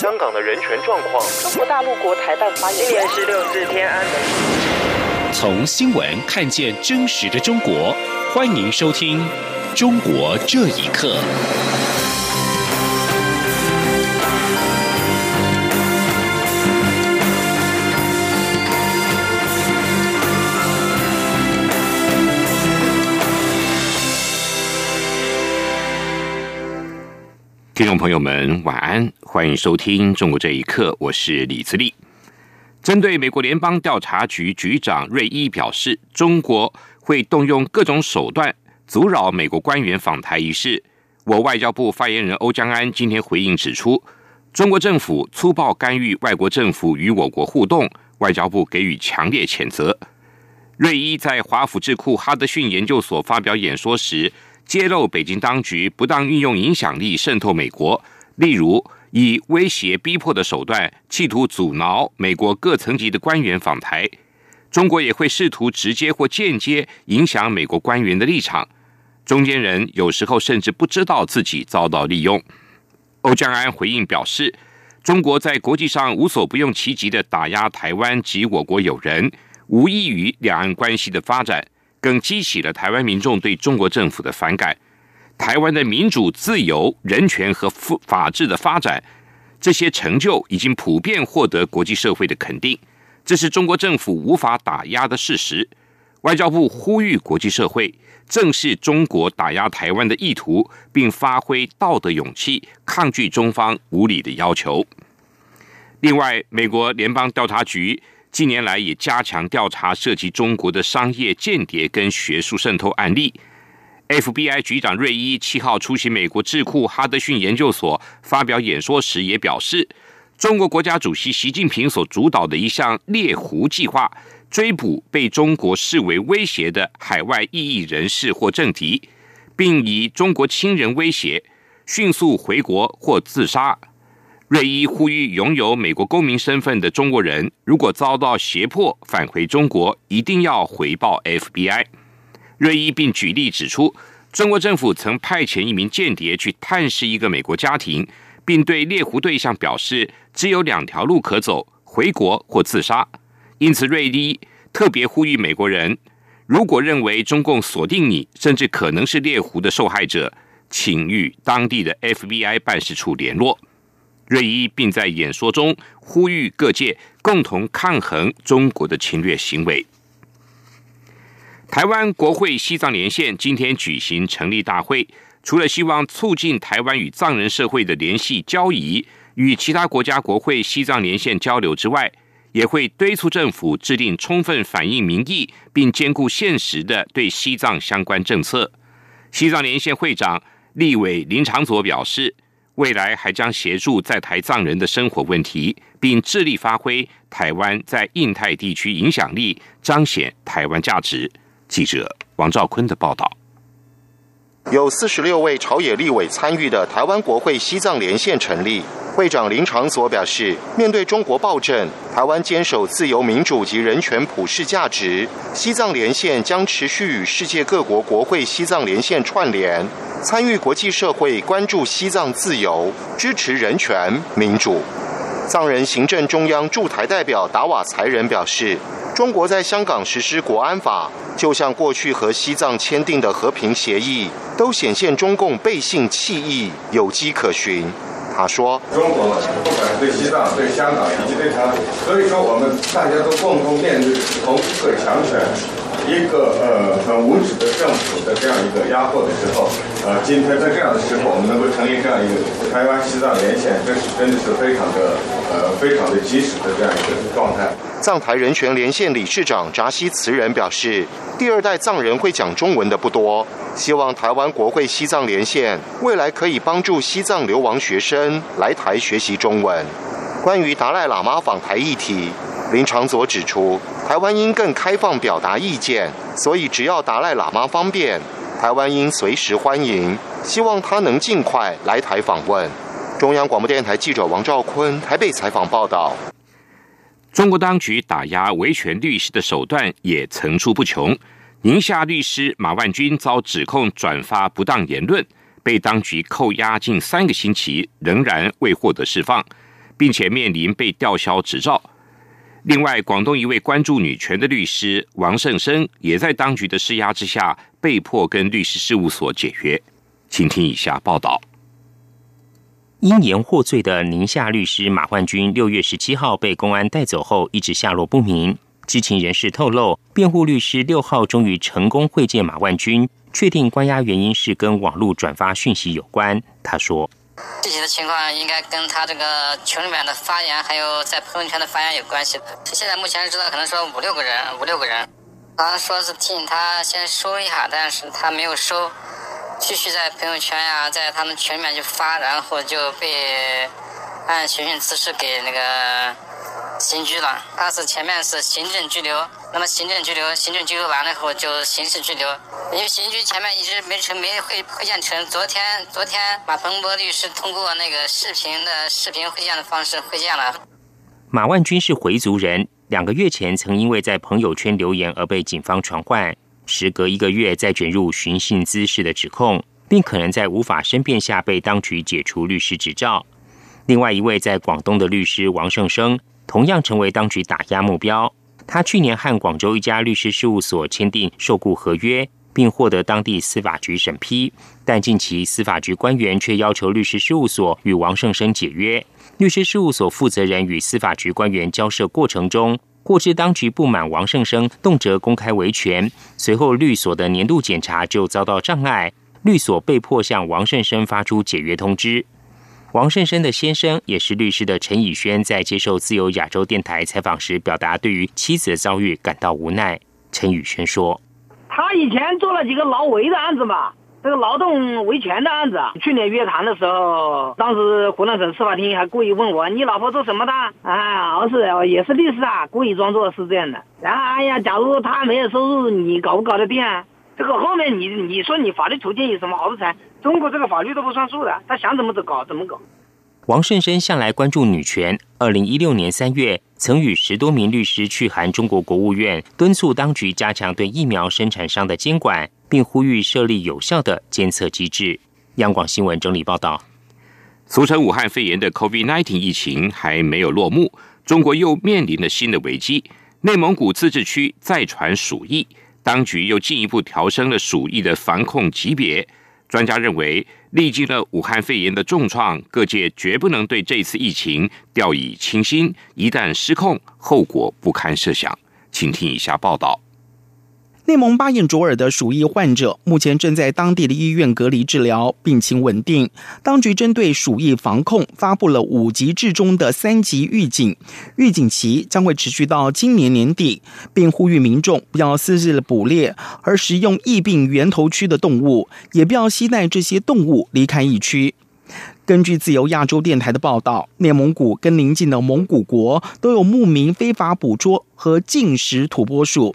香港的人权状况。中国大陆国台办发言人。今年是六四天安门。从新闻看见真实的中国，欢迎收听《中国这一刻》。听众朋友们，晚安，欢迎收听《中国这一刻》，我是李自立。针对美国联邦调查局局长瑞伊表示，中国会动用各种手段阻扰美国官员访台一事，我外交部发言人欧江安今天回应指出，中国政府粗暴干预外国政府与我国互动，外交部给予强烈谴责。瑞伊在华府智库哈德逊研究所发表演说时。揭露北京当局不当运用影响力渗透美国，例如以威胁逼迫的手段，企图阻挠美国各层级的官员访台。中国也会试图直接或间接影响美国官员的立场。中间人有时候甚至不知道自己遭到利用。欧江安回应表示，中国在国际上无所不用其极的打压台湾及我国友人，无异于两岸关系的发展。更激起了台湾民众对中国政府的反感。台湾的民主、自由、人权和法治的发展，这些成就已经普遍获得国际社会的肯定，这是中国政府无法打压的事实。外交部呼吁国际社会正视中国打压台湾的意图，并发挥道德勇气，抗拒中方无理的要求。另外，美国联邦调查局。近年来也加强调查涉及中国的商业间谍跟学术渗透案例。FBI 局长瑞伊七号出席美国智库哈德逊研究所发表演说时，也表示，中国国家主席习近平所主导的一项猎狐计划，追捕被中国视为威胁的海外异议人士或政敌，并以中国亲人威胁，迅速回国或自杀。瑞伊呼吁拥有美国公民身份的中国人，如果遭到胁迫返回中国，一定要回报 FBI。瑞伊并举例指出，中国政府曾派遣一名间谍去探视一个美国家庭，并对猎狐对象表示只有两条路可走：回国或自杀。因此，瑞伊特别呼吁美国人，如果认为中共锁定你，甚至可能是猎狐的受害者，请与当地的 FBI 办事处联络。瑞伊并在演说中呼吁各界共同抗衡中国的侵略行为。台湾国会西藏连线今天举行成立大会，除了希望促进台湾与藏人社会的联系交谊，与其他国家国会西藏连线交流之外，也会敦促政府制定充分反映民意并兼顾现实的对西藏相关政策。西藏连线会长立委林长佐表示。未来还将协助在台藏人的生活问题，并致力发挥台湾在印太地区影响力，彰显台湾价值。记者王兆坤的报道。有四十六位朝野立委参与的台湾国会西藏连线成立，会长林长所表示，面对中国暴政，台湾坚守自由民主及人权普世价值，西藏连线将持续与世界各国国会西藏连线串联。参与国际社会关注西藏自由，支持人权民主。藏人行政中央驻台代表达瓦才仁表示，中国在香港实施国安法，就像过去和西藏签订的和平协议，都显现中共背信弃义，有迹可循。他说：“中国不管对西藏、对香港以及对台，所以说我们大家都共同面对同一个强权。”一个呃很无耻的政府的这样一个压迫的时候，呃，今天在这样的时候，我们能够成立这样一个台湾西藏连线，这是真的是非常的呃非常的及时的这样一个状态。藏台人权连线理事长扎西慈仁表示，第二代藏人会讲中文的不多，希望台湾国会西藏连线未来可以帮助西藏流亡学生来台学习中文。关于达赖喇嘛访台议题。林长佐指出，台湾应更开放表达意见，所以只要达赖喇嘛方便，台湾应随时欢迎。希望他能尽快来台访问。中央广播电台记者王兆坤台北采访报道。中国当局打压维权律师的手段也层出不穷。宁夏律师马万军遭指控转发不当言论，被当局扣押近三个星期，仍然未获得释放。并且面临被吊销执照。另外，广东一位关注女权的律师王胜生，也在当局的施压之下，被迫跟律师事务所解约。请听以下报道：因言获罪的宁夏律师马焕军，六月十七号被公安带走后，一直下落不明。知情人士透露，辩护律师六号终于成功会见马万军，确定关押原因是跟网络转发讯息有关。他说。具体的情况应该跟他这个群里面的发言，还有在朋友圈的发言有关系的。现在目前知道可能说五六个人，五六个人，好像说是提醒他先收一下，但是他没有收，继续在朋友圈呀，在他们群里面就发，然后就被按寻衅滋事给那个。刑拘了，他是前面是行政拘留，那么行政拘留，行政拘留完了以后就刑事拘留，因为刑拘前面一直没成，没会会见成。昨天，昨天马鹏博律师通过那个视频的视频会见的方式会见了。马万军是回族人，两个月前曾因为在朋友圈留言而被警方传唤，时隔一个月再卷入寻衅滋事的指控，并可能在无法申辩下被当局解除律师执照。另外一位在广东的律师王胜生。同样成为当局打压目标。他去年和广州一家律师事务所签订受雇合约，并获得当地司法局审批。但近期司法局官员却要求律师事务所与王胜生解约。律师事务所负责人与司法局官员交涉过程中，获知当局不满王胜生动辄公开维权，随后律所的年度检查就遭到障碍，律所被迫向王胜生发出解约通知。王胜生的先生也是律师的陈以轩，在接受自由亚洲电台采访时，表达对于妻子的遭遇感到无奈。陈宇轩说：“他以前做了几个劳维的案子嘛，这个劳动维权的案子。去年约谈的时候，当时湖南省司法厅还故意问我：‘你老婆做什么的？’啊，我是也是律师啊，故意装作是这样的。然后，哎呀，假如他没有收入，你搞不搞得定？啊？这个后面你你说你法律途径有什么好处？中国这个法律都不算数的，他想怎么走搞怎么搞。王胜生向来关注女权。二零一六年三月，曾与十多名律师去函中国国务院，敦促当局加强对疫苗生产商的监管，并呼吁设立有效的监测机制。央广新闻整理报道：俗称武汉肺炎的 COVID-19 疫情还没有落幕，中国又面临了新的危机。内蒙古自治区再传鼠疫。当局又进一步调升了鼠疫的防控级别。专家认为，历经了武汉肺炎的重创，各界绝不能对这次疫情掉以轻心。一旦失控，后果不堪设想。请听以下报道。内蒙巴彦卓尔的鼠疫患者目前正在当地的医院隔离治疗，病情稳定。当局针对鼠疫防控发布了五级至中的三级预警，预警期将会持续到今年年底，并呼吁民众不要私自捕猎而食用疫病源头区的动物，也不要携带这些动物离开疫区。根据自由亚洲电台的报道，内蒙古跟邻近的蒙古国都有牧民非法捕捉和进食土拨鼠。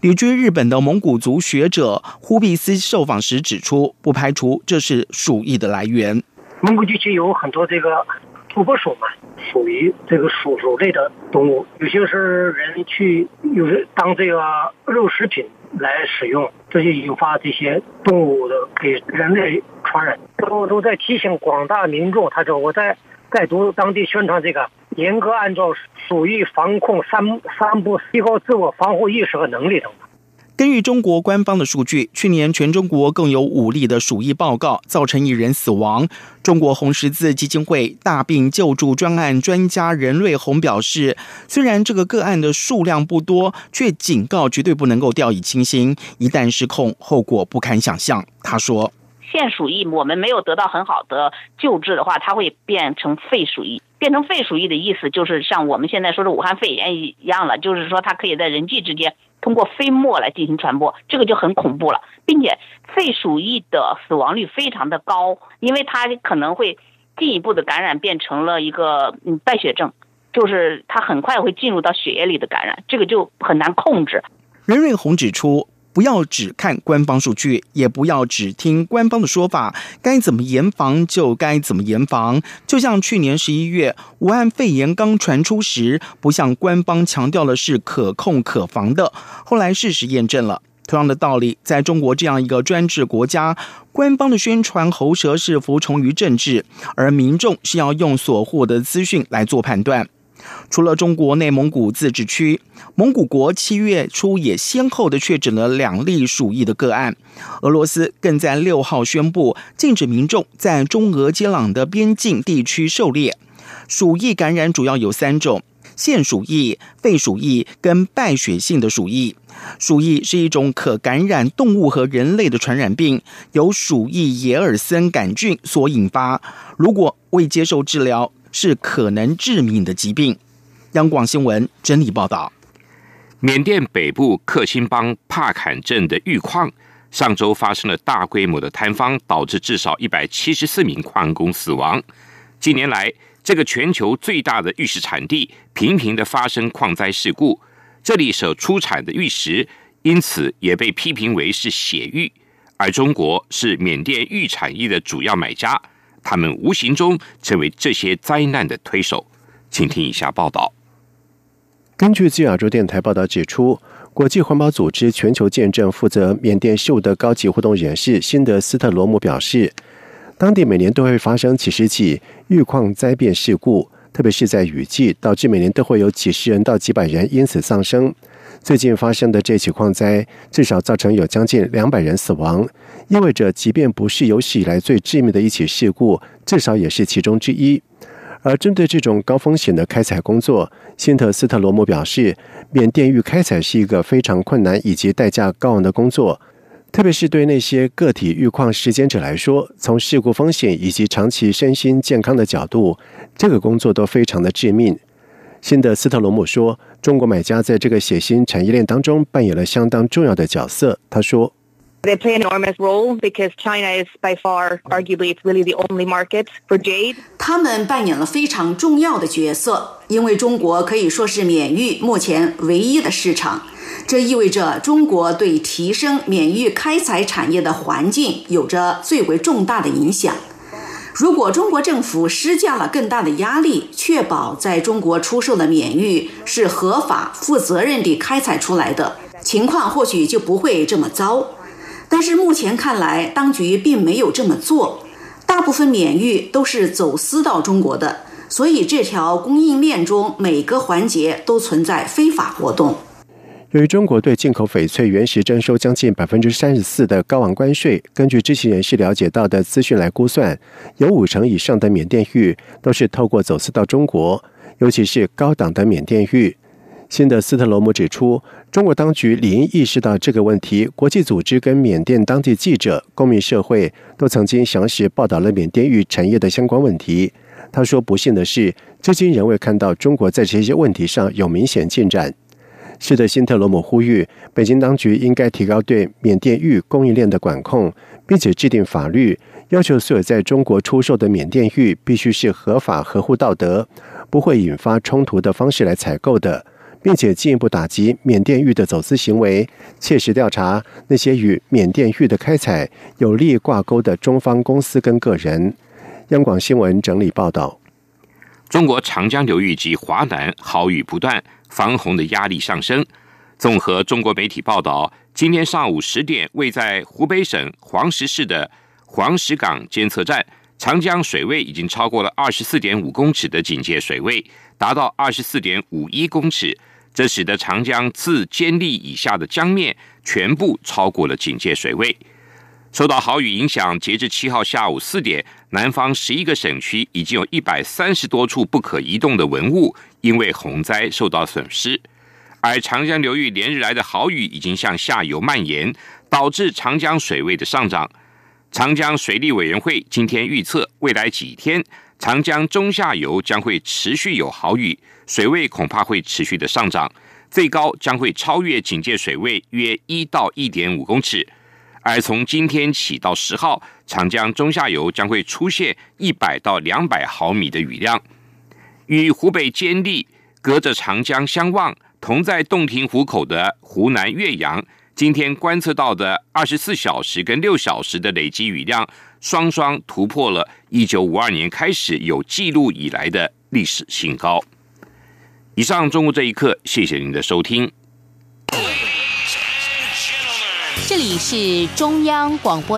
旅居日本的蒙古族学者忽必斯受访时指出，不排除这是鼠疫的来源。蒙古地区有很多这个土拨鼠嘛，属于这个鼠鼠类的动物，有些是人去有的当这个肉食品来使用，这就引发这些动物的给人类传染。都都在提醒广大民众，他说我在在读当地宣传这个。严格按照鼠疫防控三三步，提高自我防护意识和能力等。根据中国官方的数据，去年全中国共有五例的鼠疫报告，造成一人死亡。中国红十字基金会大病救助专案专家任瑞红表示，虽然这个个案的数量不多，却警告绝对不能够掉以轻心，一旦失控，后果不堪想象。他说。腺鼠疫，我们没有得到很好的救治的话，它会变成肺鼠疫。变成肺鼠疫的意思，就是像我们现在说的武汉肺炎一样了，就是说它可以在人际之间通过飞沫来进行传播，这个就很恐怖了。并且肺鼠疫的死亡率非常的高，因为它可能会进一步的感染变成了一个嗯败血症，就是它很快会进入到血液里的感染，这个就很难控制。任瑞红指出。不要只看官方数据，也不要只听官方的说法，该怎么严防就该怎么严防。就像去年十一月武汉肺炎刚传出时，不像官方强调的是可控可防的，后来事实验证了。同样的道理，在中国这样一个专制国家，官方的宣传喉舌是服从于政治，而民众是要用所获得资讯来做判断。除了中国内蒙古自治区，蒙古国七月初也先后的确诊了两例鼠疫的个案。俄罗斯更在六号宣布禁止民众在中俄接壤的边境地区狩猎。鼠疫感染主要有三种：腺鼠疫、肺鼠疫跟败血性的鼠疫。鼠疫是一种可感染动物和人类的传染病，由鼠疫野尔森杆菌所引发。如果未接受治疗，是可能致命的疾病。央广新闻整理报道：缅甸北部克钦邦帕坎镇的玉矿上周发生了大规模的坍方，导致至少一百七十四名矿工死亡。近年来，这个全球最大的玉石产地频频的发生矿灾事故，这里所出产的玉石因此也被批评为是血玉，而中国是缅甸玉产业的主要买家。他们无形中成为这些灾难的推手，请听以下报道。根据自亚洲电台报道指出，国际环保组织全球见证负责缅甸事务的高级互动人士辛德斯特罗姆表示，当地每年都会发生几十起玉矿灾变事故，特别是在雨季，导致每年都会有几十人到几百人因此丧生。最近发生的这起矿灾，至少造成有将近两百人死亡，意味着即便不是有史以来最致命的一起事故，至少也是其中之一。而针对这种高风险的开采工作，辛特斯特罗姆表示，缅甸玉开采是一个非常困难以及代价高昂的工作，特别是对那些个体玉矿实践者来说，从事故风险以及长期身心健康的角度，这个工作都非常的致命。新的斯特罗姆说：“中国买家在这个血腥产业链当中扮演了相当重要的角色。”他说：“They play an enormous role because China is by far, arguably, it's really the only market for jade.” 他们扮演了非常重要的角色，因为中国可以说是缅玉目前唯一的市场。这意味着中国对提升缅玉开采产业的环境有着最为重大的影响。如果中国政府施加了更大的压力，确保在中国出售的缅玉是合法、负责任地开采出来的，情况或许就不会这么糟。但是目前看来，当局并没有这么做，大部分缅玉都是走私到中国的，所以这条供应链中每个环节都存在非法活动。由于中国对进口翡翠原石征收将近百分之三十四的高昂关税，根据知情人士了解到的资讯来估算，有五成以上的缅甸玉都是透过走私到中国，尤其是高档的缅甸玉。新的斯特罗姆指出，中国当局理应意识到这个问题。国际组织跟缅甸当地记者、公民社会都曾经详细报道了缅甸玉产业的相关问题。他说：“不幸的是，至今仍未看到中国在这些问题上有明显进展。”是的，辛特罗姆呼吁北京当局应该提高对缅甸玉供应链的管控，并且制定法律，要求所有在中国出售的缅甸玉必须是合法、合乎道德、不会引发冲突的方式来采购的，并且进一步打击缅甸玉的走私行为，切实调查那些与缅甸玉的开采有利挂钩的中方公司跟个人。央广新闻整理报道：中国长江流域及华南豪雨不断。防洪的压力上升。综合中国媒体报道，今天上午十点，位在湖北省黄石市的黄石港监测站，长江水位已经超过了二十四点五公尺的警戒水位，达到二十四点五一公尺。这使得长江自监利以下的江面全部超过了警戒水位。受到豪雨影响，截至七号下午四点，南方十一个省区已经有一百三十多处不可移动的文物。因为洪灾受到损失，而长江流域连日来的好雨已经向下游蔓延，导致长江水位的上涨。长江水利委员会今天预测，未来几天长江中下游将会持续有好雨，水位恐怕会持续的上涨，最高将会超越警戒水位约一到一点五公尺。而从今天起到十号，长江中下游将会出现一百到两百毫米的雨量。与湖北监利隔着长江相望，同在洞庭湖口的湖南岳阳，今天观测到的二十四小时跟六小时的累积雨量，双双突破了一九五二年开始有记录以来的历史新高。以上，中午这一刻，谢谢您的收听。这里是中央广播。